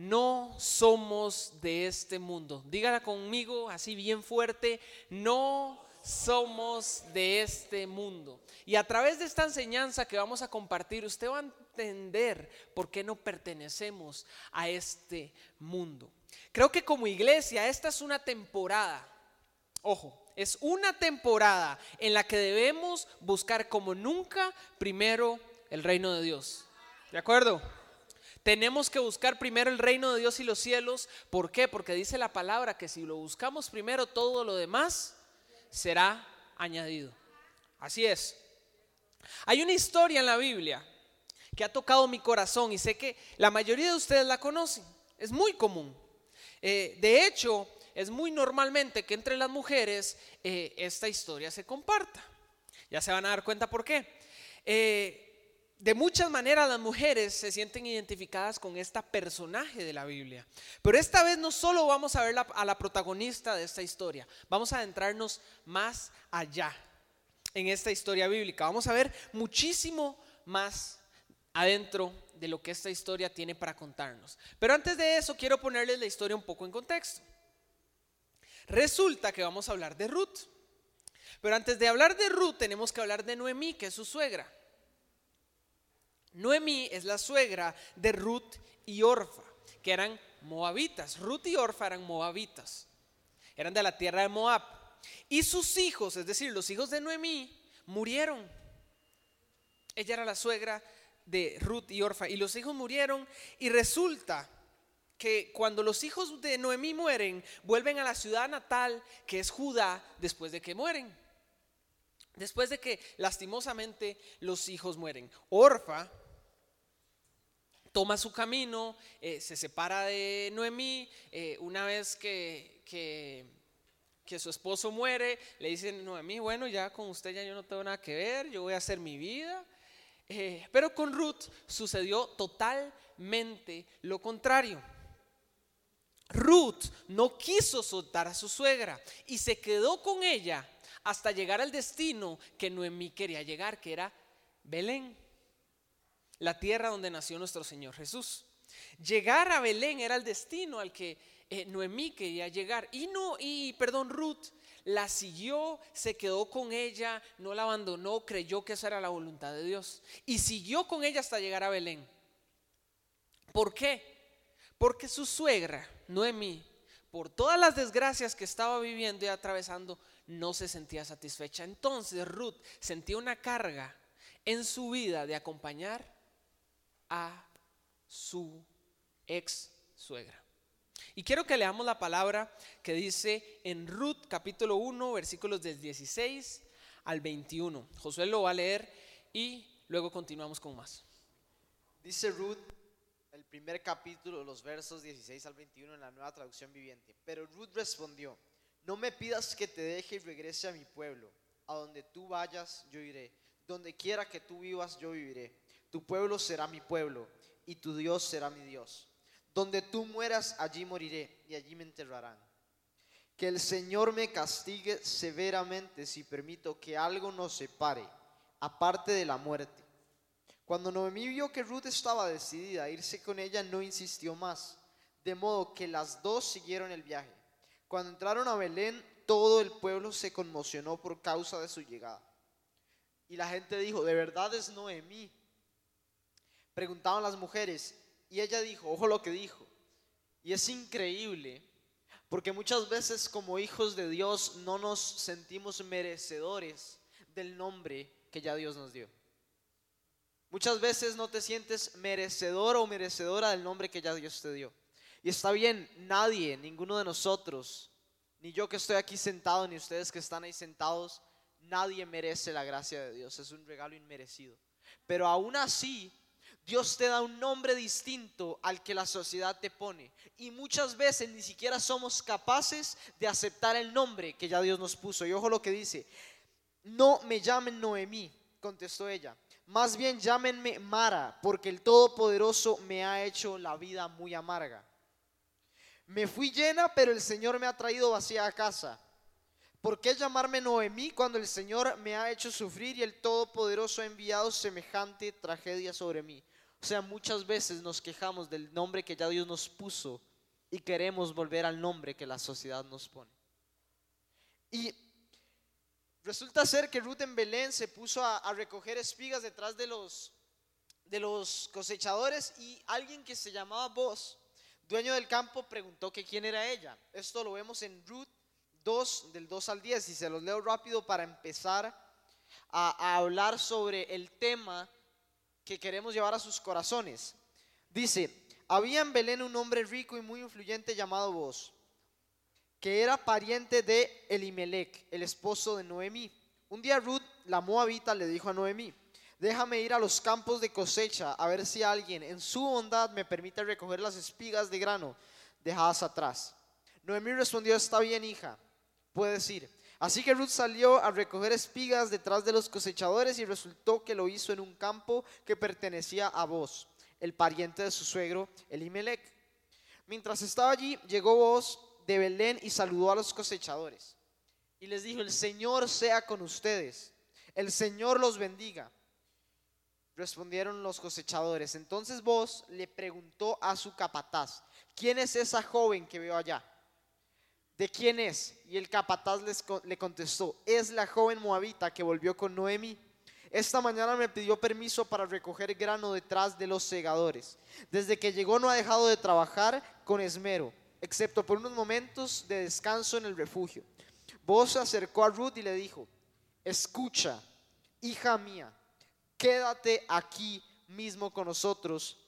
no somos de este mundo. Dígala conmigo así bien fuerte, no somos de este mundo. Y a través de esta enseñanza que vamos a compartir, usted va a entender por qué no pertenecemos a este mundo. Creo que como iglesia, esta es una temporada, ojo, es una temporada en la que debemos buscar como nunca primero el reino de Dios. ¿De acuerdo? Tenemos que buscar primero el reino de Dios y los cielos. ¿Por qué? Porque dice la palabra que si lo buscamos primero, todo lo demás será añadido. Así es. Hay una historia en la Biblia que ha tocado mi corazón y sé que la mayoría de ustedes la conocen. Es muy común. Eh, de hecho, es muy normalmente que entre las mujeres eh, esta historia se comparta. Ya se van a dar cuenta por qué. Eh, de muchas maneras las mujeres se sienten identificadas con esta personaje de la Biblia. Pero esta vez no solo vamos a ver a la protagonista de esta historia, vamos a adentrarnos más allá en esta historia bíblica. Vamos a ver muchísimo más adentro de lo que esta historia tiene para contarnos. Pero antes de eso quiero ponerles la historia un poco en contexto. Resulta que vamos a hablar de Ruth. Pero antes de hablar de Ruth tenemos que hablar de Noemí, que es su suegra. Noemí es la suegra de Ruth y Orfa, que eran moabitas. Ruth y Orfa eran moabitas. Eran de la tierra de Moab. Y sus hijos, es decir, los hijos de Noemí, murieron. Ella era la suegra de Ruth y Orfa. Y los hijos murieron. Y resulta que cuando los hijos de Noemí mueren, vuelven a la ciudad natal, que es Judá, después de que mueren. Después de que lastimosamente los hijos mueren. Orfa toma su camino, eh, se separa de Noemí, eh, una vez que, que, su esposo muere, le dicen, Noemí, bueno, ya con usted ya yo no tengo nada que ver, yo voy a hacer mi vida. Eh, pero con Ruth sucedió totalmente lo contrario. Ruth no quiso soltar a su suegra y se quedó con ella hasta llegar al destino que Noemí quería llegar, que era Belén la tierra donde nació nuestro Señor Jesús. Llegar a Belén era el destino al que eh, Noemí quería llegar. Y no, y perdón, Ruth la siguió, se quedó con ella, no la abandonó, creyó que esa era la voluntad de Dios. Y siguió con ella hasta llegar a Belén. ¿Por qué? Porque su suegra, Noemí, por todas las desgracias que estaba viviendo y atravesando, no se sentía satisfecha. Entonces Ruth sentía una carga en su vida de acompañar a su ex suegra. Y quiero que leamos la palabra que dice en Ruth capítulo 1 versículos del 16 al 21. Josué lo va a leer y luego continuamos con más. Dice Ruth el primer capítulo, los versos 16 al 21 en la nueva traducción viviente. Pero Ruth respondió, no me pidas que te deje y regrese a mi pueblo. A donde tú vayas, yo iré. Donde quiera que tú vivas, yo viviré. Tu pueblo será mi pueblo y tu Dios será mi Dios. Donde tú mueras, allí moriré y allí me enterrarán. Que el Señor me castigue severamente si permito que algo nos separe, aparte de la muerte. Cuando Noemí vio que Ruth estaba decidida a irse con ella, no insistió más, de modo que las dos siguieron el viaje. Cuando entraron a Belén, todo el pueblo se conmocionó por causa de su llegada. Y la gente dijo, de verdad es Noemí preguntaban las mujeres y ella dijo, ojo lo que dijo. Y es increíble porque muchas veces como hijos de Dios no nos sentimos merecedores del nombre que ya Dios nos dio. Muchas veces no te sientes merecedor o merecedora del nombre que ya Dios te dio. Y está bien, nadie, ninguno de nosotros, ni yo que estoy aquí sentado, ni ustedes que están ahí sentados, nadie merece la gracia de Dios. Es un regalo inmerecido. Pero aún así, Dios te da un nombre distinto al que la sociedad te pone. Y muchas veces ni siquiera somos capaces de aceptar el nombre que ya Dios nos puso. Y ojo lo que dice, no me llamen Noemí, contestó ella. Más bien llámenme Mara, porque el Todopoderoso me ha hecho la vida muy amarga. Me fui llena, pero el Señor me ha traído vacía a casa. ¿Por qué llamarme Noemí cuando el Señor me ha hecho sufrir y el Todopoderoso ha enviado semejante tragedia sobre mí? O sea, muchas veces nos quejamos del nombre que ya Dios nos puso y queremos volver al nombre que la sociedad nos pone. Y resulta ser que Ruth en Belén se puso a, recoger espigas detrás de los, de los cosechadores y alguien que se llamaba Boz, dueño del campo, preguntó que quién era ella. Esto lo vemos en Ruth 2, del 2 al 10, y se los leo rápido para empezar a, hablar sobre el tema que queremos llevar a sus corazones. Dice, había en Belén un hombre rico y muy influyente llamado Boz, que era pariente de Elimelech, el esposo de Noemí. Un día Ruth, la moabita, le dijo a Noemí, déjame ir a los campos de cosecha a ver si alguien en su bondad me permite recoger las espigas de grano dejadas atrás. Noemí respondió, está bien hija, puedes ir. Así que Ruth salió a recoger espigas detrás de los cosechadores y resultó que lo hizo en un campo que pertenecía a Boz, el pariente de su suegro Elimelech. Mientras estaba allí, llegó Boz de Belén y saludó a los cosechadores. Y les dijo, el Señor sea con ustedes, el Señor los bendiga. Respondieron los cosechadores. Entonces Boz le preguntó a su capataz, ¿quién es esa joven que veo allá? ¿De quién es? Y el capataz le contestó, es la joven moabita que volvió con Noemi. Esta mañana me pidió permiso para recoger grano detrás de los segadores. Desde que llegó no ha dejado de trabajar con esmero, excepto por unos momentos de descanso en el refugio. Vos se acercó a Ruth y le dijo, escucha, hija mía, quédate aquí mismo con nosotros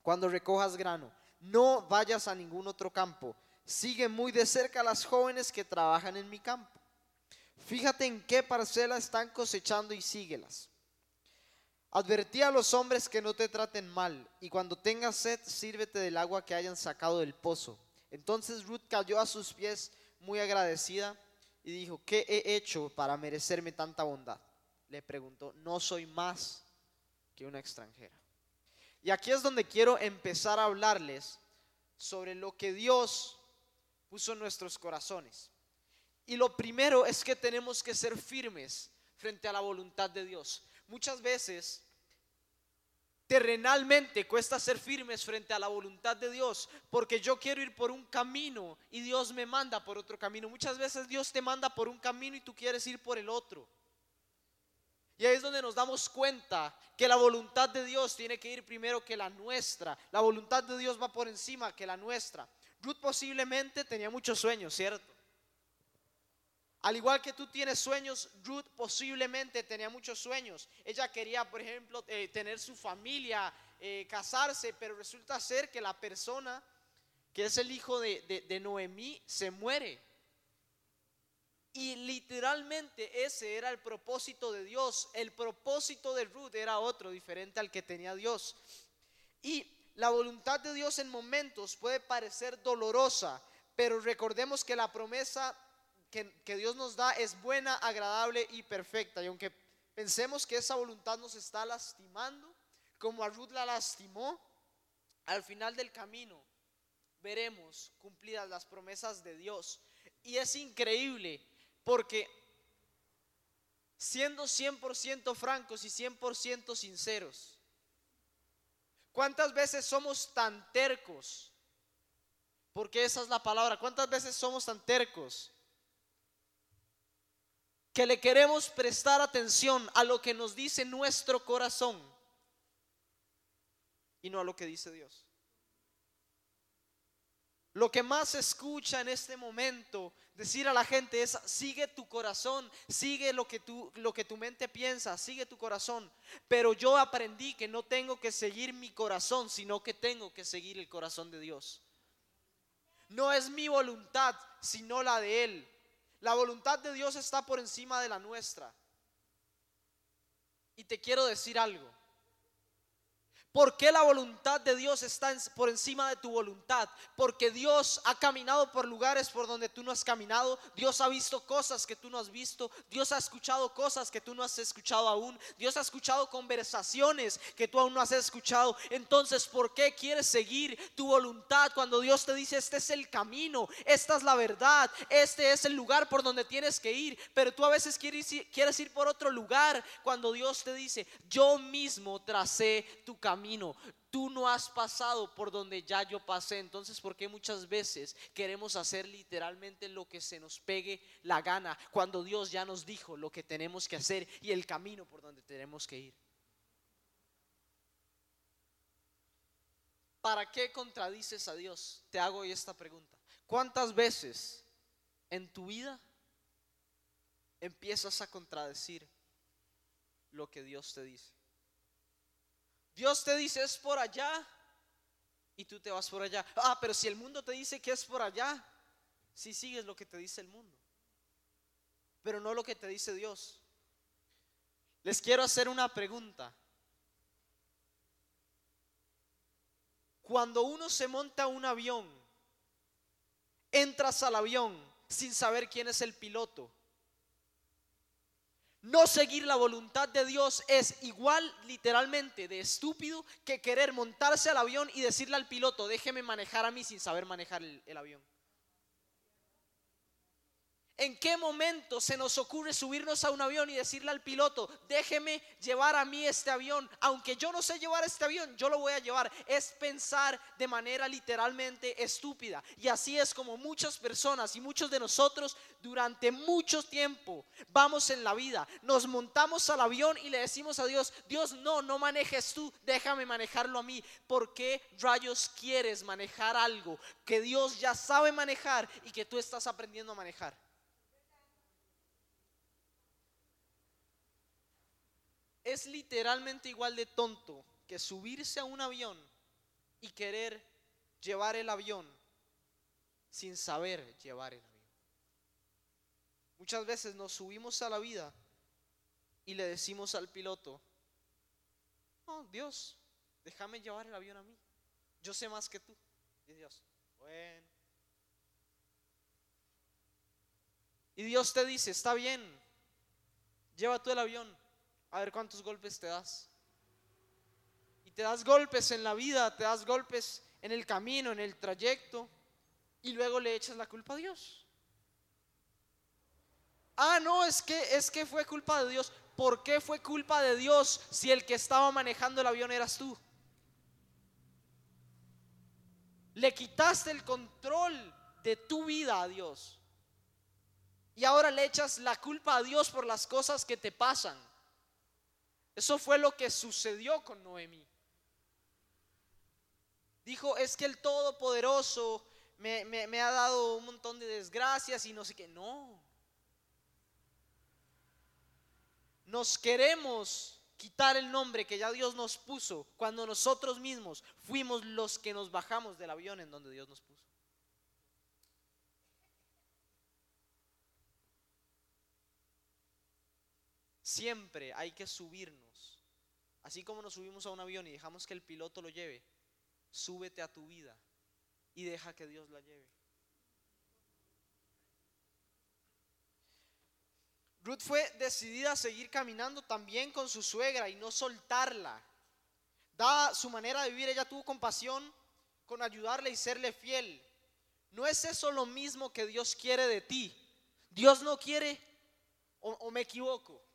cuando recojas grano. No vayas a ningún otro campo. Sigue muy de cerca a las jóvenes que trabajan en mi campo. Fíjate en qué parcela están cosechando y síguelas. Advertí a los hombres que no te traten mal, y cuando tengas sed, sírvete del agua que hayan sacado del pozo. Entonces Ruth cayó a sus pies muy agradecida y dijo, ¿qué he hecho para merecerme tanta bondad? Le preguntó, no soy más que una extranjera. Y aquí es donde quiero empezar a hablarles sobre lo que Dios puso nuestros corazones. Y lo primero es que tenemos que ser firmes frente a la voluntad de Dios. Muchas veces, terrenalmente cuesta ser firmes frente a la voluntad de Dios, porque yo quiero ir por un camino y Dios me manda por otro camino. Muchas veces Dios te manda por un camino y tú quieres ir por el otro. Y ahí es donde nos damos cuenta que la voluntad de Dios tiene que ir primero que la nuestra. La voluntad de Dios va por encima que la nuestra. Ruth posiblemente tenía muchos sueños, ¿cierto? Al igual que tú tienes sueños, Ruth posiblemente tenía muchos sueños. Ella quería, por ejemplo, eh, tener su familia, eh, casarse, pero resulta ser que la persona que es el hijo de, de- de Noemí se muere. Y literalmente ese era el propósito de Dios. El propósito de Ruth era otro, diferente al que tenía Dios. Y la voluntad de Dios en momentos puede parecer dolorosa, pero recordemos que la promesa que, que Dios nos da es buena, agradable y perfecta. Y aunque pensemos que esa voluntad nos está lastimando, como a Ruth la lastimó, al final del camino veremos cumplidas las promesas de Dios. Y es increíble porque siendo 100% francos y 100% sinceros, ¿cuántas veces somos tan tercos? Porque esa es la palabra. ¿Cuántas veces somos tan tercos? Que le queremos prestar atención a lo que nos dice nuestro corazón y no a lo que dice Dios. Lo que más se escucha en este momento decir a la gente es sigue tu corazón, sigue lo que tu lo que tu mente piensa, sigue tu corazón. Pero yo aprendí que no tengo que seguir mi corazón, sino que tengo que seguir el corazón de Dios. No es mi voluntad, sino la de él. La voluntad de Dios está por encima de la nuestra. Y te quiero decir algo. ¿Por qué la voluntad de Dios está por encima de tu voluntad? Porque Dios ha caminado por lugares por donde tú no has caminado. Dios ha visto cosas que tú no has visto. Dios ha escuchado cosas que tú no has escuchado aún. Dios ha escuchado conversaciones que tú aún no has escuchado. Entonces, ¿por qué quieres seguir tu voluntad cuando Dios te dice, este es el camino, esta es la verdad, este es el lugar por donde tienes que ir? Pero tú a veces quieres ir, quieres ir por otro lugar cuando Dios te dice, yo mismo tracé tu camino. Tú no has pasado por donde ya yo pasé. Entonces, ¿por qué muchas veces queremos hacer literalmente lo que se nos pegue la gana cuando Dios ya nos dijo lo que tenemos que hacer y el camino por donde tenemos que ir? ¿Para qué contradices a Dios? Te hago esta pregunta. ¿Cuántas veces en tu vida empiezas a contradecir lo que Dios te dice? Dios te dice es por allá y tú te vas por allá. Ah, pero si el mundo te dice que es por allá, si sigues lo que te dice el mundo, pero no lo que te dice Dios. Les quiero hacer una pregunta. Cuando uno se monta un avión, entras al avión sin saber quién es el piloto. No seguir la voluntad de Dios es igual literalmente de estúpido que querer montarse al avión y decirle al piloto, déjeme manejar a mí sin saber manejar el, el avión. ¿En qué momento se nos ocurre subirnos a un avión y decirle al piloto, déjeme llevar a mí este avión? Aunque yo no sé llevar este avión, yo lo voy a llevar. Es pensar de manera literalmente estúpida. Y así es como muchas personas y muchos de nosotros durante mucho tiempo vamos en la vida. Nos montamos al avión y le decimos a Dios, Dios no, no manejes tú, déjame manejarlo a mí. ¿Por qué rayos quieres manejar algo que Dios ya sabe manejar y que tú estás aprendiendo a manejar? Es literalmente igual de tonto que subirse a un avión y querer llevar el avión sin saber llevar el avión. Muchas veces nos subimos a la vida y le decimos al piloto, no, Dios, déjame llevar el avión a mí. Yo sé más que tú. Y Dios, bueno. Y Dios te dice, está bien, lleva tú el avión a ver cuántos golpes te das. Y te das golpes en la vida, te das golpes en el camino, en el trayecto, y luego le echas la culpa a Dios. Ah, no, es que es que fue culpa de Dios. ¿Por qué fue culpa de Dios si el que estaba manejando el avión eras tú? Le quitaste el control de tu vida a Dios. Y ahora le echas la culpa a Dios por las cosas que te pasan. Eso fue lo que sucedió con Noemí. Dijo, es que el Todopoderoso me, me, ha dado un montón de desgracias y no sé qué. No. Nos queremos quitar el nombre que ya Dios nos puso cuando nosotros mismos fuimos los que nos bajamos del avión en donde Dios nos puso. Siempre hay que subirnos. Así como nos subimos a un avión y dejamos que el piloto lo lleve, súbete a tu vida y deja que Dios la lleve. Ruth fue decidida a seguir caminando también con su suegra y no soltarla. Dada su manera de vivir, ella tuvo compasión con ayudarle y serle fiel. ¿No es eso lo mismo que Dios quiere de ti? Dios no quiere, o, o me equivoco,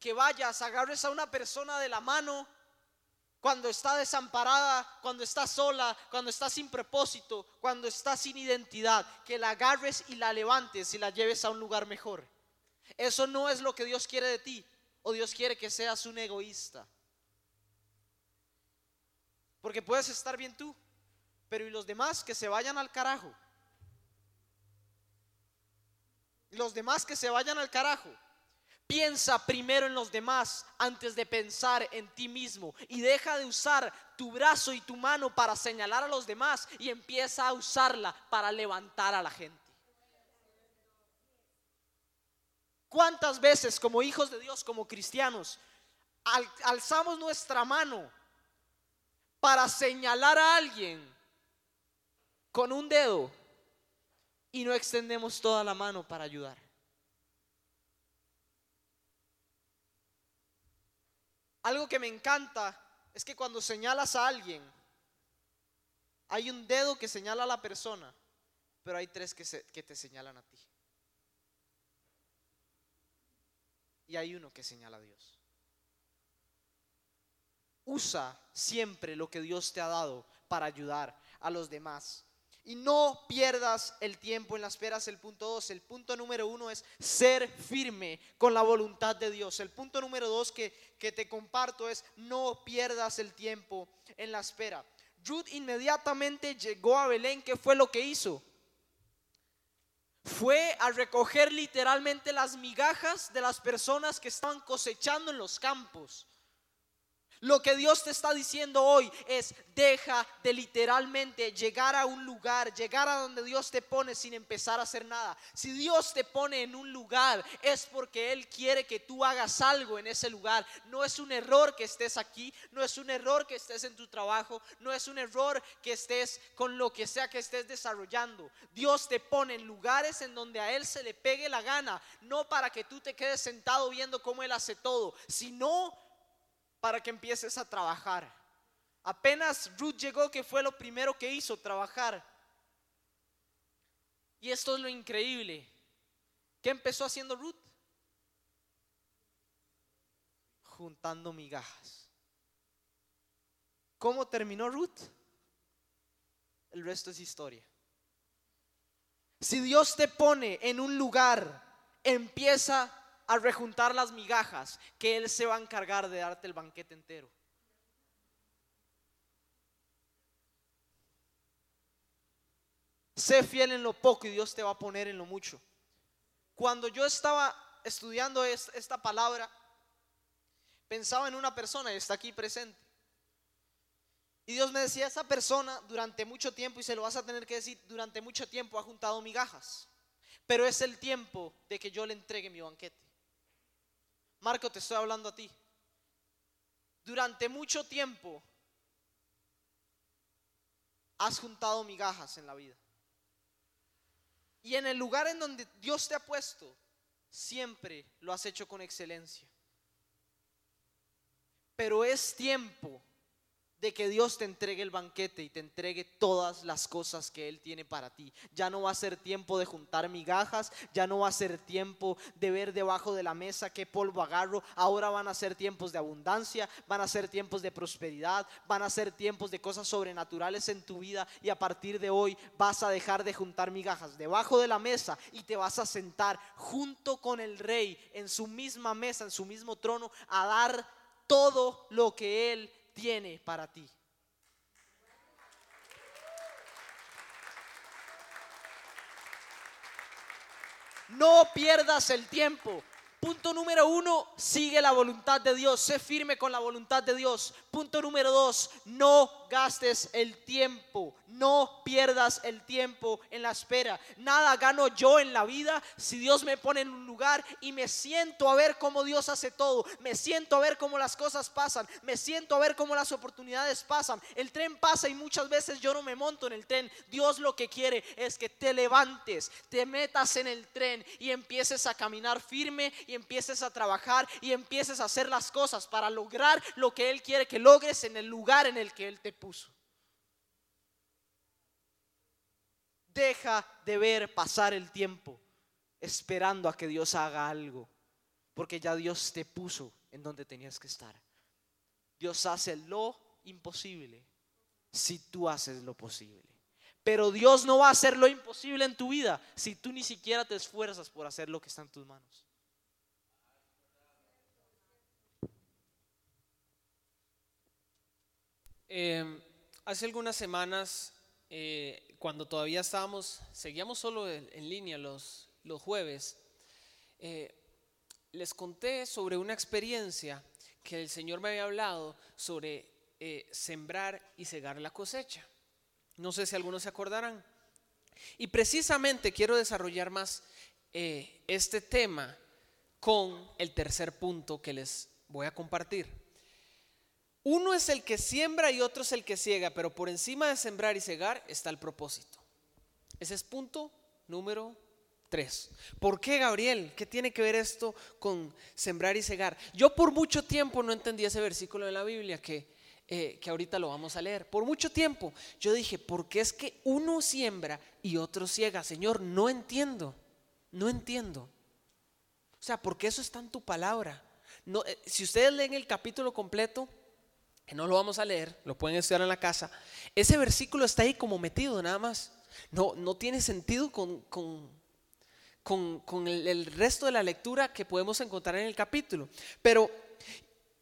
que vayas, agarres a una persona de la mano cuando está desamparada, cuando está sola, cuando está sin propósito, cuando está sin identidad, que la agarres y la levantes y la lleves a un lugar mejor. Eso no es lo que Dios quiere de ti, o Dios quiere que seas un egoísta. Porque puedes estar bien tú, pero y los demás que se vayan al carajo. Los demás que se vayan al carajo. Piensa primero en los demás antes de pensar en ti mismo y deja de usar tu brazo y tu mano para señalar a los demás y empieza a usarla para levantar a la gente. ¿Cuántas veces como hijos de Dios, como cristianos, alzamos nuestra mano para señalar a alguien con un dedo y no extendemos toda la mano para ayudar? Algo que me encanta es que cuando señalas a alguien, hay un dedo que señala a la persona, pero hay tres que, te señalan a ti. Y hay uno que señala a Dios. Usa siempre lo que Dios te ha dado para ayudar a los demás. Y no pierdas el tiempo en la espera, es el punto dos. El punto número uno es ser firme con la voluntad de Dios. El punto número dos que, que te comparto es no pierdas el tiempo en la espera. Ruth inmediatamente llegó a Belén. ¿Qué fue lo que hizo? Fue a recoger literalmente las migajas de las personas que estaban cosechando en los campos. Lo que Dios te está diciendo hoy es, deja de literalmente llegar a un lugar, llegar a donde Dios te pone sin empezar a hacer nada. Si Dios te pone en un lugar, es porque Él quiere que tú hagas algo en ese lugar. No es un error que estés aquí, no es un error que estés en tu trabajo, no es un error que estés con lo que sea que estés desarrollando. Dios te pone en lugares en donde a Él se le pegue la gana, no para que tú te quedes sentado viendo cómo Él hace todo, sino para que empieces a trabajar. Apenas Ruth llegó, que fue lo primero que hizo, trabajar. Y esto es lo increíble. ¿Qué empezó haciendo Ruth? Juntando migajas. ¿Cómo terminó Ruth? El resto es historia. Si Dios te pone en un lugar, empieza a rejuntar las migajas, que Él se va a encargar de darte el banquete entero. Sé fiel en lo poco y Dios te va a poner en lo mucho. Cuando yo estaba estudiando esta palabra, pensaba en una persona y está aquí presente. Y Dios me decía, esa persona durante mucho tiempo, y se lo vas a tener que decir, durante mucho tiempo ha juntado migajas. Pero es el tiempo de que yo le entregue mi banquete. Marco, te estoy hablando a ti. Durante mucho tiempo has juntado migajas en la vida. Y en el lugar en donde Dios te ha puesto, siempre lo has hecho con excelencia. Pero es tiempo de que Dios te entregue el banquete y te entregue todas las cosas que Él tiene para ti. Ya no va a ser tiempo de juntar migajas, ya no va a ser tiempo de ver debajo de la mesa qué polvo agarro. Ahora van a ser tiempos de abundancia, van a ser tiempos de prosperidad, van a ser tiempos de cosas sobrenaturales en tu vida y a partir de hoy vas a dejar de juntar migajas debajo de la mesa y te vas a sentar junto con el rey en su misma mesa, en su mismo trono, a dar todo lo que Él tiene para ti. No pierdas el tiempo. Punto número uno, sigue la voluntad de Dios, sé firme con la voluntad de Dios. Punto número dos, no gastes el tiempo, no pierdas el tiempo en la espera. Nada gano yo en la vida si Dios me pone en un lugar y me siento a ver cómo Dios hace todo, me siento a ver cómo las cosas pasan, me siento a ver cómo las oportunidades pasan. El tren pasa y muchas veces yo no me monto en el tren. Dios lo que quiere es que te levantes, te metas en el tren y empieces a caminar firme y empieces a trabajar y empieces a hacer las cosas para lograr lo que Él quiere que logres en el lugar en el que Él te puso. Deja de ver pasar el tiempo esperando a que Dios haga algo, porque ya Dios te puso en donde tenías que estar. Dios hace lo imposible si tú haces lo posible. Pero Dios no va a hacer lo imposible en tu vida si tú ni siquiera te esfuerzas por hacer lo que está en tus manos. Eh, hace algunas semanas, eh, cuando todavía estábamos, seguíamos solo en, línea los, los jueves, eh, les conté sobre una experiencia que el Señor me había hablado sobre sembrar y cegar la cosecha. No sé si algunos se acordarán. Y precisamente quiero desarrollar más este tema con el tercer punto que les voy a compartir. Uno es el que siembra y otro es el que ciega, pero por encima de sembrar y cegar está el propósito. Ese es punto número tres. ¿Por qué, Gabriel? ¿Qué tiene que ver esto con sembrar y cegar? Yo por mucho tiempo no entendí ese versículo de la Biblia que, eh, que ahorita lo vamos a leer. Por mucho tiempo yo dije, ¿por qué es que uno siembra y otro ciega? Señor, no entiendo, no entiendo. O sea, ¿por qué eso está en tu palabra? No, eh, si ustedes leen el capítulo completo, que no lo vamos a leer, lo pueden estudiar en la casa, ese versículo está ahí como metido nada más. No, no tiene sentido con, con, con, con el, el resto de la lectura que podemos encontrar en el capítulo. Pero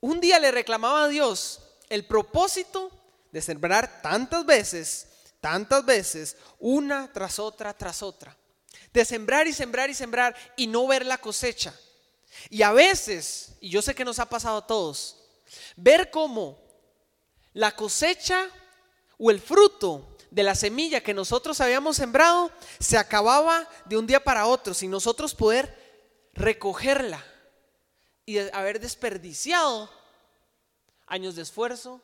un día le reclamaba a Dios el propósito de sembrar tantas veces, tantas veces, una tras otra, tras otra. De sembrar y sembrar y sembrar y no ver la cosecha. Y a veces, y yo sé que nos ha pasado a todos, ver cómo la cosecha o el fruto de la semilla que nosotros habíamos sembrado se acababa de un día para otro sin nosotros poder recogerla y haber desperdiciado años de esfuerzo,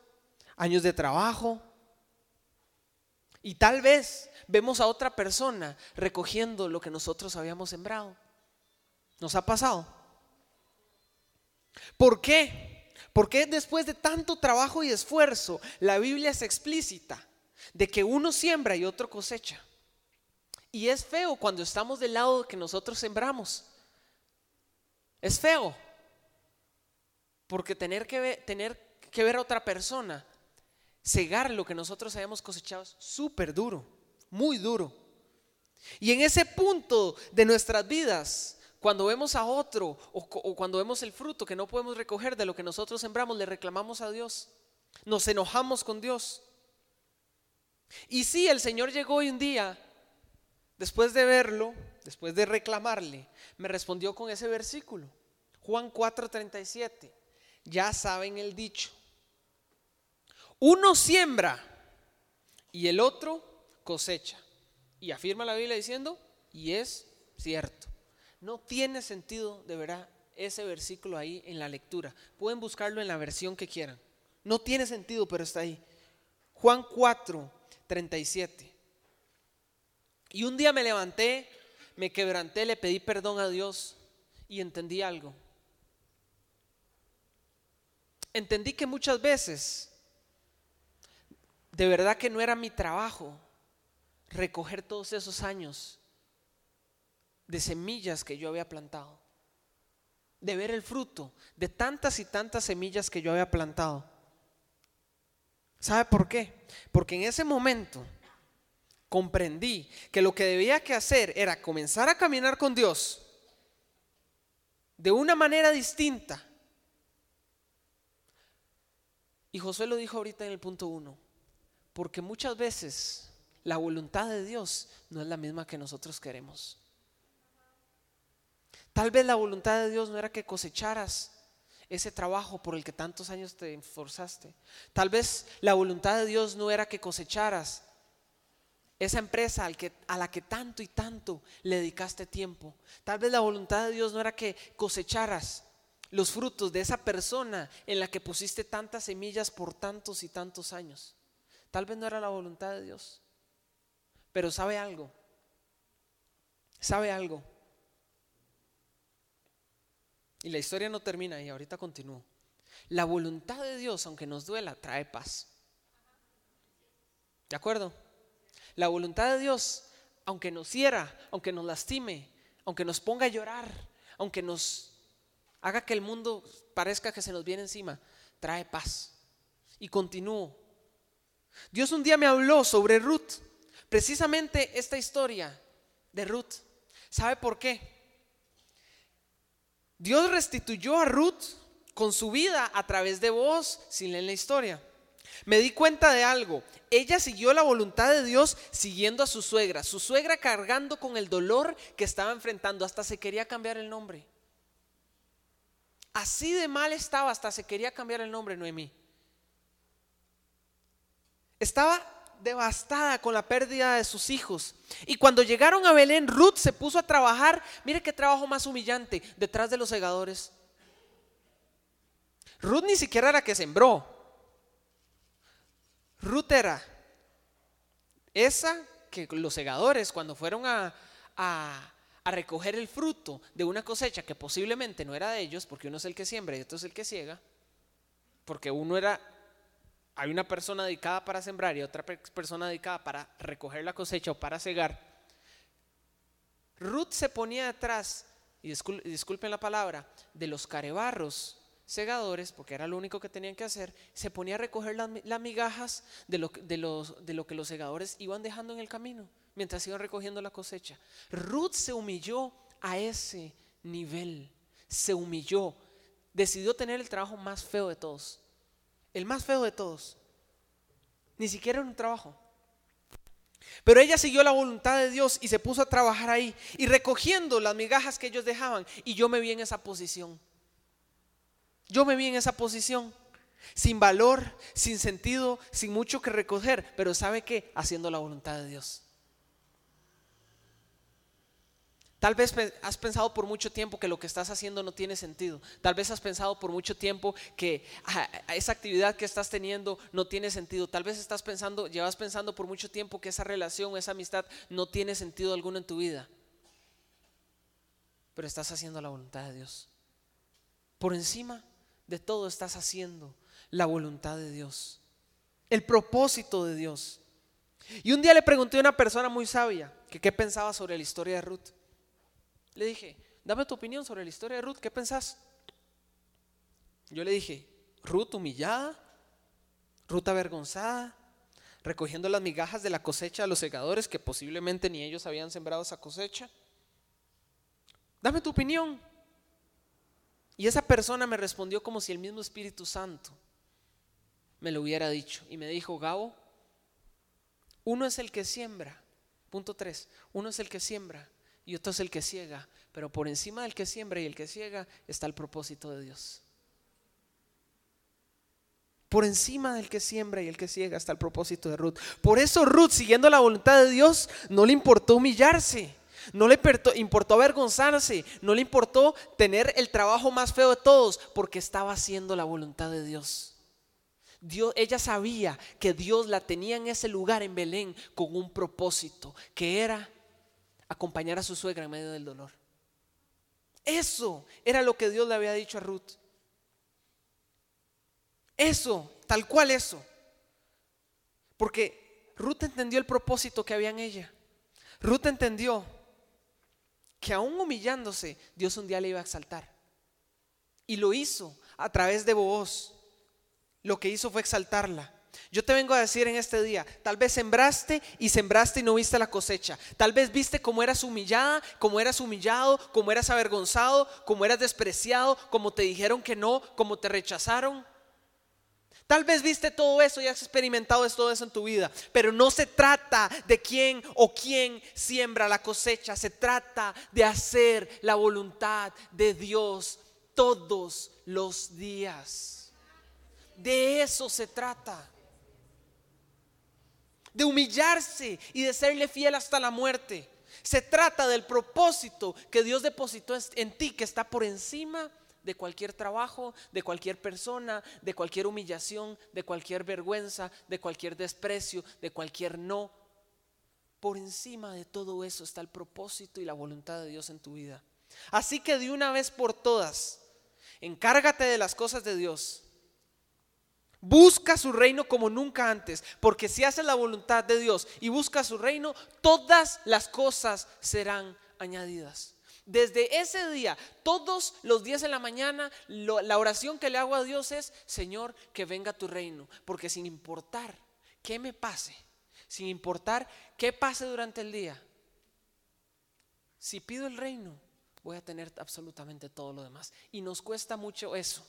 años de trabajo. Y tal vez vemos a otra persona recogiendo lo que nosotros habíamos sembrado. ¿Nos ha pasado? ¿Por qué? Porque después de tanto trabajo y esfuerzo, la Biblia es explícita de que uno siembra y otro cosecha. Y es feo cuando estamos del lado que nosotros sembramos. Es feo. Porque tener que ver, tener que ver a otra persona cegar lo que nosotros hayamos cosechado es súper duro, muy duro. Y en ese punto de nuestras vidas, cuando vemos a otro o, cuando vemos el fruto que no podemos recoger de lo que nosotros sembramos, le reclamamos a Dios. Nos enojamos con Dios. Y sí, el Señor llegó hoy un día, después de verlo, después de reclamarle, me respondió con ese versículo. Juan 4:37. Ya saben el dicho. Uno siembra y el otro cosecha. Y afirma la Biblia diciendo, y es cierto. No tiene sentido de verdad ese versículo ahí en la lectura. Pueden buscarlo en la versión que quieran. No tiene sentido, pero está ahí. Juan 4, 37. Y un día me levanté, me quebranté, le pedí perdón a Dios y entendí algo. Entendí que muchas veces de verdad que no era mi trabajo recoger todos esos años de semillas que yo había plantado, de ver el fruto de tantas y tantas semillas que yo había plantado. ¿Sabe por qué? Porque en ese momento comprendí que lo que debía que hacer era comenzar a caminar con Dios de una manera distinta. Y Josué lo dijo ahorita en el punto uno. Porque muchas veces la voluntad de Dios no es la misma que nosotros queremos. Tal vez la voluntad de Dios no era que cosecharas ese trabajo por el que tantos años te esforzaste. Tal vez la voluntad de Dios no era que cosecharas esa empresa al que, a la que tanto y tanto le dedicaste tiempo. Tal vez la voluntad de Dios no era que cosecharas los frutos de esa persona en la que pusiste tantas semillas por tantos y tantos años. Tal vez no era la voluntad de Dios. Pero sabe algo. Sabe algo. Y la historia no termina y ahorita continúo. La voluntad de Dios, aunque nos duela, trae paz. ¿De acuerdo? La voluntad de Dios, aunque nos hiera, aunque nos lastime, aunque nos ponga a llorar, aunque nos haga que el mundo parezca que se nos viene encima, trae paz. Y continúo. Dios un día me habló sobre Ruth, precisamente esta historia de Ruth. ¿Sabe por qué? Dios restituyó a Ruth con su vida a través de vos, sin leer la historia. Me di cuenta de algo. Ella siguió la voluntad de Dios siguiendo a su suegra. Su suegra cargando con el dolor que estaba enfrentando. Hasta se quería cambiar el nombre. Así de mal estaba, hasta se quería cambiar el nombre, Noemí. Estaba devastada con la pérdida de sus hijos. Y cuando llegaron a Belén, Ruth se puso a trabajar. Mire qué trabajo más humillante, detrás de los segadores. Ruth ni siquiera era que sembró. Ruth era esa que los segadores cuando fueron a, a, a, recoger el fruto de una cosecha que posiblemente no era de ellos, porque uno es el que siembra y otro es el que ciega, porque uno era hay una persona dedicada para sembrar y otra persona dedicada para recoger la cosecha o para cegar. Ruth se ponía detrás, y disculpen la palabra, de los carebarros segadores, porque era lo único que tenían que hacer, se ponía a recoger las, migajas de lo, de lo que los segadores iban dejando en el camino, mientras iban recogiendo la cosecha. Ruth se humilló a ese nivel, se humilló, decidió tener el trabajo más feo de todos, el más feo de todos. Ni siquiera era un trabajo. Pero ella siguió la voluntad de Dios y se puso a trabajar ahí y recogiendo las migajas que ellos dejaban. Y yo me vi en esa posición. Yo me vi en esa posición. Sin valor, sin sentido, sin mucho que recoger. Pero ¿sabe qué? Haciendo la voluntad de Dios. Tal vez has pensado por mucho tiempo que lo que estás haciendo no tiene sentido. Tal vez has pensado por mucho tiempo que ah, esa actividad que estás teniendo no tiene sentido. Tal vez estás pensando, llevas pensando por mucho tiempo que esa relación, esa amistad no tiene sentido alguno en tu vida. Pero estás haciendo la voluntad de Dios. Por encima de todo estás haciendo la voluntad de Dios. El propósito de Dios. Y un día le pregunté a una persona muy sabia que qué pensaba sobre la historia de Ruth. Le dije, dame tu opinión sobre la historia de Ruth, ¿qué pensás? Yo le dije, Ruth humillada, Ruth avergonzada, recogiendo las migajas de la cosecha de los segadores que posiblemente ni ellos habían sembrado esa cosecha. Dame tu opinión. Y esa persona me respondió como si el mismo Espíritu Santo me lo hubiera dicho. Y me dijo, Gabo, uno es el que siembra. Punto tres, uno es el que siembra y otro es el que ciega. Pero por encima del que siembra y el que ciega está el propósito de Dios. Por encima del que siembra y el que ciega está el propósito de Ruth. Por eso Ruth, siguiendo la voluntad de Dios, no le importó humillarse. No le importó avergonzarse, no le importó tener el trabajo más feo de todos, porque estaba haciendo la voluntad de Dios. Dios, ella sabía que Dios la tenía en ese lugar en Belén con un propósito, que era acompañar a su suegra en medio del dolor. Eso era lo que Dios le había dicho a Ruth. Eso, tal cual eso. Porque Ruth entendió el propósito que había en ella. Ruth entendió que aún humillándose, Dios un día le iba a exaltar. Y lo hizo a través de vos. Lo que hizo fue exaltarla. Yo te vengo a decir en este día, tal vez sembraste y sembraste y no viste la cosecha. Tal vez viste cómo eras humillada, cómo eras humillado, cómo eras avergonzado, cómo eras despreciado, cómo te dijeron que no, cómo te rechazaron. Tal vez viste todo eso y has experimentado todo eso en tu vida, pero no se trata de quién o quién siembra la cosecha, se trata de hacer la voluntad de Dios todos los días. De eso se trata de humillarse y de serle fiel hasta la muerte. Se trata del propósito que Dios depositó en ti, que está por encima de cualquier trabajo, de cualquier persona, de cualquier humillación, de cualquier vergüenza, de cualquier desprecio, de cualquier no. Por encima de todo eso está el propósito y la voluntad de Dios en tu vida. Así que de una vez por todas, encárgate de las cosas de Dios Busca su reino como nunca antes, porque si haces la voluntad de Dios y busca su reino, todas las cosas serán añadidas. Desde ese día, todos los días de la mañana, la oración que le hago a Dios es, Señor, que venga tu reino, porque sin importar qué me pase, sin importar qué pase durante el día, si pido el reino, voy a tener absolutamente todo lo demás. Y nos cuesta mucho eso,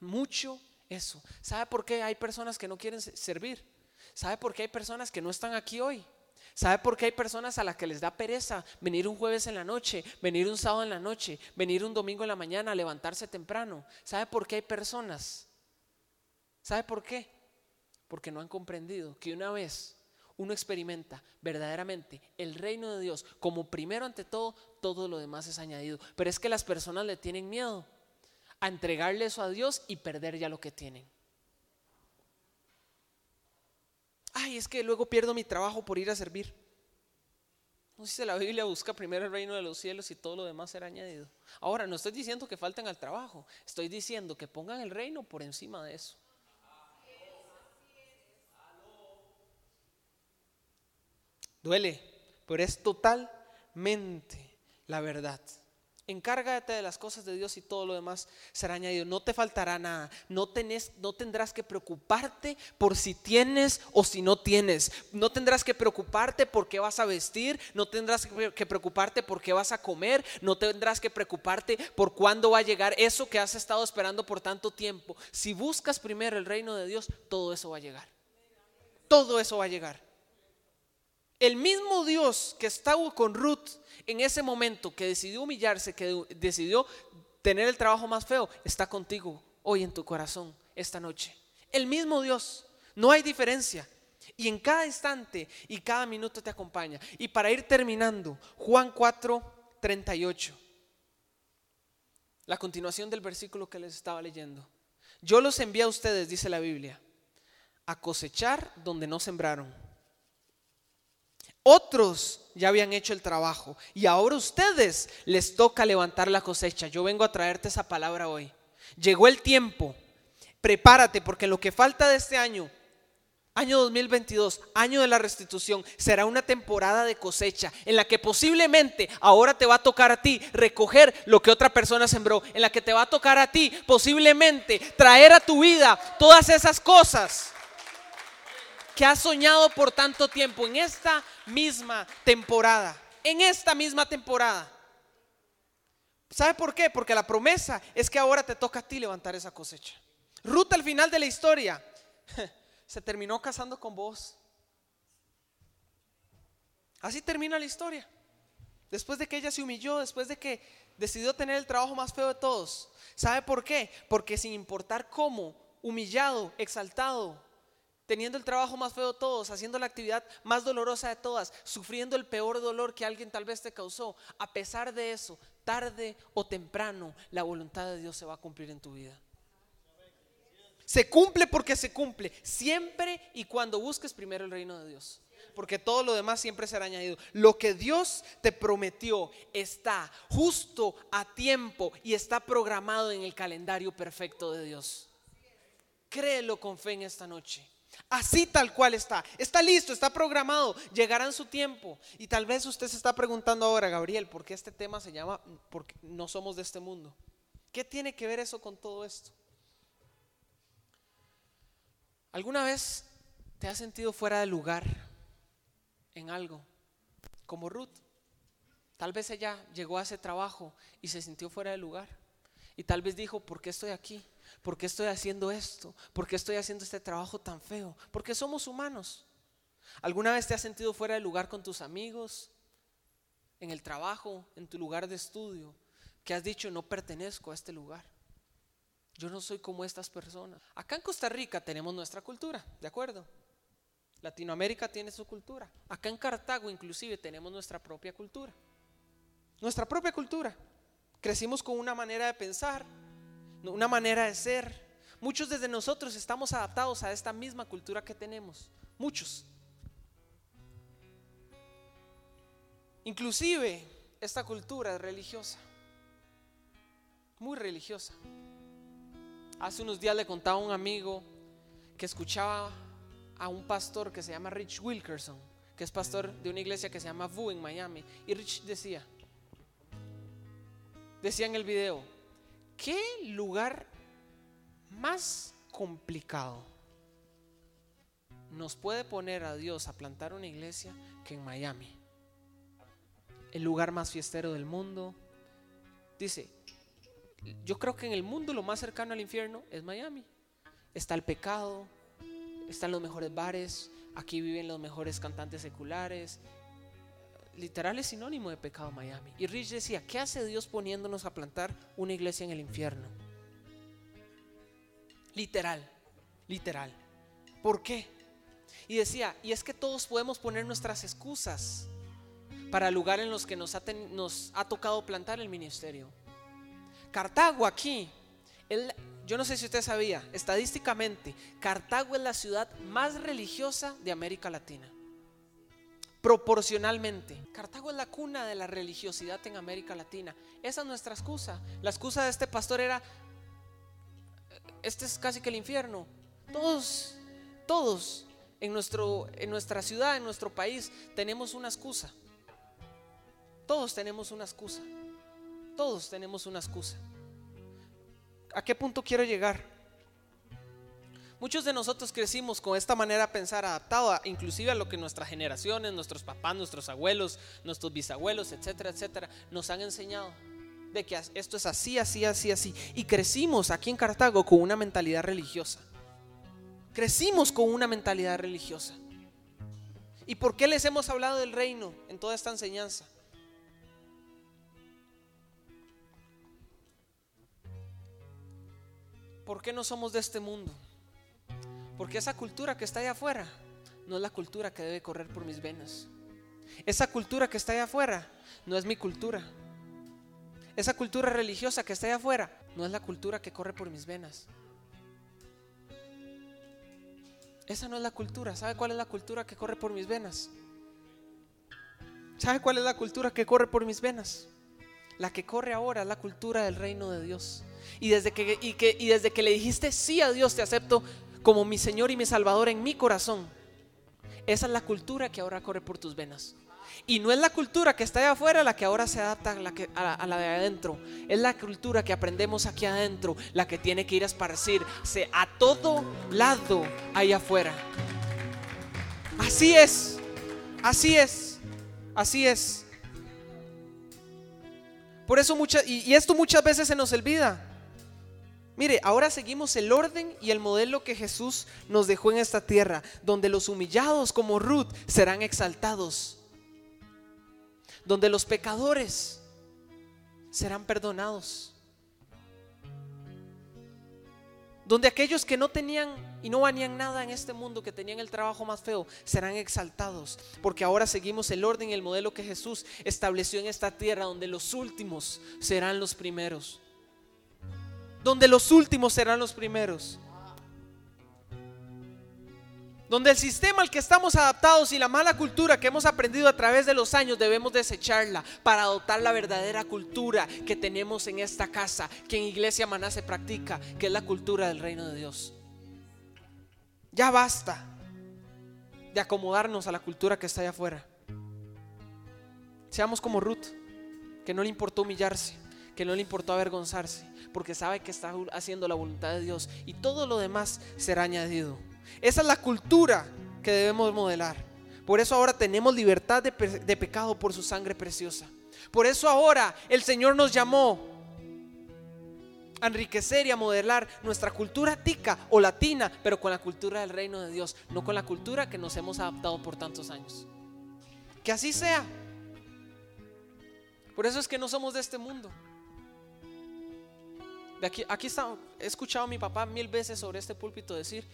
mucho eso. ¿Sabe por qué hay personas que no quieren servir? ¿Sabe por qué hay personas que no están aquí hoy? ¿Sabe por qué hay personas a las que les da pereza venir un jueves en la noche, venir un sábado en la noche, venir un domingo en la mañana, levantarse temprano? ¿Sabe por qué hay personas? ¿Sabe por qué? Porque no han comprendido que una vez uno experimenta verdaderamente el reino de Dios como primero ante todo, todo lo demás es añadido. Pero es que las personas le tienen miedo a entregarle eso a Dios y perder ya lo que tienen. Ay, es que luego pierdo mi trabajo por ir a servir. No si la Biblia busca primero el reino de los cielos y todo lo demás será añadido. Ahora, no estoy diciendo que falten al trabajo, estoy diciendo que pongan el reino por encima de eso. Duele, pero es totalmente la verdad. Encárgate de las cosas de Dios y todo lo demás será añadido. No te faltará nada. No, no tendrás que preocuparte por si tienes o si no tienes. No tendrás que preocuparte por qué vas a vestir. No tendrás que preocuparte por qué vas a comer. No tendrás que preocuparte por cuándo va a llegar eso que has estado esperando por tanto tiempo. Si buscas primero el reino de Dios, todo eso va a llegar. Todo eso va a llegar. El mismo Dios que estaba con Ruth en ese momento, que decidió humillarse, que decidió tener el trabajo más feo, está contigo hoy en tu corazón, esta noche. El mismo Dios, no hay diferencia. Y en cada instante y cada minuto te acompaña. Y para ir terminando, Juan 4, 38. La continuación del versículo que les estaba leyendo. Yo los envié a ustedes, dice la Biblia, a cosechar donde no sembraron otros ya habían hecho el trabajo y ahora ustedes les toca levantar la cosecha. Yo vengo a traerte esa palabra hoy. Llegó el tiempo. Prepárate porque lo que falta de este año, año 2022, año de la restitución, será una temporada de cosecha en la que posiblemente ahora te va a tocar a ti recoger lo que otra persona sembró, en la que te va a tocar a ti posiblemente traer a tu vida todas esas cosas que has soñado por tanto tiempo en esta misma temporada. En esta misma temporada. ¿Sabe por qué? Porque la promesa es que ahora te toca a ti levantar esa cosecha. Ruta al final de la historia se terminó casando con vos. Así termina la historia. Después de que ella se humilló, después de que decidió tener el trabajo más feo de todos. ¿Sabe por qué? Porque sin importar cómo, humillado, exaltado, teniendo el trabajo más feo de todos, haciendo la actividad más dolorosa de todas, sufriendo el peor dolor que alguien tal vez te causó, a pesar de eso, tarde o temprano, la voluntad de Dios se va a cumplir en tu vida. Se cumple porque se cumple, siempre y cuando busques primero el reino de Dios. Porque todo lo demás siempre será añadido. Lo que Dios te prometió está justo a tiempo y está programado en el calendario perfecto de Dios. Créelo con fe en esta noche. Así tal cual está. Está listo, está programado. Llegará en su tiempo. Y tal vez usted se está preguntando ahora, Gabriel, ¿por qué este tema se llama Porque no somos de este mundo? ¿Qué tiene que ver eso con todo esto? ¿Alguna vez te has sentido fuera de lugar en algo? Como Ruth. Tal vez ella llegó a ese trabajo y se sintió fuera de lugar. Y tal vez dijo, ¿por qué estoy aquí? ¿Por qué estoy haciendo esto? ¿Por qué estoy haciendo este trabajo tan feo? Porque somos humanos. ¿Alguna vez te has sentido fuera de lugar con tus amigos? En el trabajo, en tu lugar de estudio, que has dicho no pertenezco a este lugar. Yo no soy como estas personas. Acá en Costa Rica tenemos nuestra cultura, ¿de acuerdo? Latinoamérica tiene su cultura. Acá en Cartago inclusive tenemos nuestra propia cultura. Nuestra propia cultura. Crecimos con una manera de pensar, una manera de ser. Muchos desde nosotros estamos adaptados a esta misma cultura que tenemos. Muchos. Inclusive esta cultura es religiosa. Muy religiosa. Hace unos días le contaba a un amigo que escuchaba a un pastor que se llama Rich Wilkerson, que es pastor de una iglesia que se llama VU en Miami. Y Rich decía, decía en el video, ¿qué lugar más complicado nos puede poner a Dios a plantar una iglesia que en Miami? El lugar más fiestero del mundo. Dice, yo creo que en el mundo lo más cercano al infierno es Miami. Está el pecado, están los mejores bares, aquí viven los mejores cantantes seculares, literal es sinónimo de pecado Miami. Y Rich decía, ¿qué hace Dios poniéndonos a plantar una iglesia en el infierno? Literal, literal. ¿Por qué? Y decía, y es que todos podemos poner nuestras excusas para el lugar en los que nos ha, nos ha tocado plantar el ministerio. Cartago aquí, yo no sé si usted sabía, estadísticamente, Cartago es la ciudad más religiosa de América Latina proporcionalmente. Cartago es la cuna de la religiosidad en América Latina. Esa es nuestra excusa. La excusa de este pastor era, este es casi que el infierno. Todos, todos en, nuestro, en nuestra ciudad, en nuestro país, tenemos una excusa. Todos tenemos una excusa. Todos tenemos una excusa. ¿A qué punto quiero llegar? Muchos de nosotros crecimos con esta manera de pensar adaptada inclusive a lo que nuestras generaciones, nuestros papás, nuestros abuelos, nuestros bisabuelos, etcétera, etcétera, nos han enseñado de que esto es así, así, así, así. Y crecimos aquí en Cartago con una mentalidad religiosa. Crecimos con una mentalidad religiosa. ¿Y por qué les hemos hablado del reino en toda esta enseñanza? ¿Por qué no somos de este mundo? Porque esa cultura que está allá afuera no es la cultura que debe correr por mis venas. Esa cultura que está allá afuera no es mi cultura. Esa cultura religiosa que está allá afuera no es la cultura que corre por mis venas. Esa no es la cultura. ¿Sabe cuál es la cultura que corre por mis venas? ¿Sabe cuál es la cultura que corre por mis venas? La que corre ahora es la cultura del reino de Dios. Y desde que, y que, y desde que le dijiste sí a Dios, te acepto como mi Señor y mi Salvador en mi corazón. Esa es la cultura que ahora corre por tus venas. Y no es la cultura que está de afuera la que ahora se adapta a la, de adentro. Es la cultura que aprendemos aquí adentro, la que tiene que ir a esparcirse a todo lado ahí afuera. Así es, así es, así es. Por eso muchas, y esto muchas veces se nos olvida. Mire, ahora seguimos el orden y el modelo que Jesús nos dejó en esta tierra, donde los humillados como Ruth serán exaltados donde los pecadores serán perdonados. Donde aquellos que no tenían y no vanían nada en este mundo, que tenían el trabajo más feo, serán exaltados. Porque ahora seguimos el orden y el modelo que Jesús estableció en esta tierra, donde los últimos serán los primeros. Donde los últimos serán los primeros donde el sistema al que estamos adaptados y la mala cultura que hemos aprendido a través de los años debemos desecharla para adoptar la verdadera cultura que tenemos en esta casa, que en Iglesia Maná se practica, que es la cultura del reino de Dios. Ya basta de acomodarnos a la cultura que está allá afuera. Seamos como Ruth, que no le importó humillarse, que no le importó avergonzarse, porque sabe que está haciendo la voluntad de Dios y todo lo demás será añadido. Esa es la cultura que debemos modelar. Por eso ahora tenemos libertad de, pecado por su sangre preciosa. Por eso ahora el Señor nos llamó a enriquecer y a modelar nuestra cultura tica o latina, pero con la cultura del reino de Dios, no con la cultura que nos hemos adaptado por tantos años. Que así sea. Por eso es que no somos de este mundo. Aquí, aquí está, he escuchado a mi papá mil veces sobre este púlpito decir,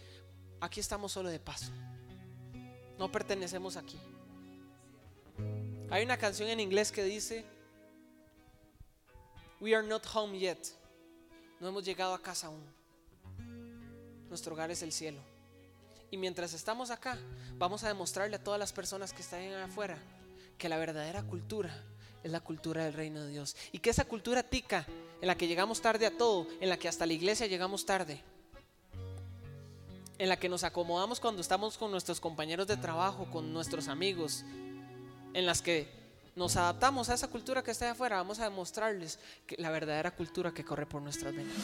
aquí estamos solo de paso. No pertenecemos aquí. Hay una canción en inglés que dice, We are not home yet. No hemos llegado a casa aún. Nuestro hogar es el cielo. Y mientras estamos acá, vamos a demostrarle a todas las personas que están afuera que la verdadera cultura es la cultura del reino de Dios. Y que esa cultura tica, en la que llegamos tarde a todo, en la que hasta la iglesia llegamos tarde, en la que nos acomodamos cuando estamos con nuestros compañeros de trabajo, con nuestros amigos, en las que nos adaptamos a esa cultura que está afuera, vamos a demostrarles la verdadera cultura que corre por nuestras venas.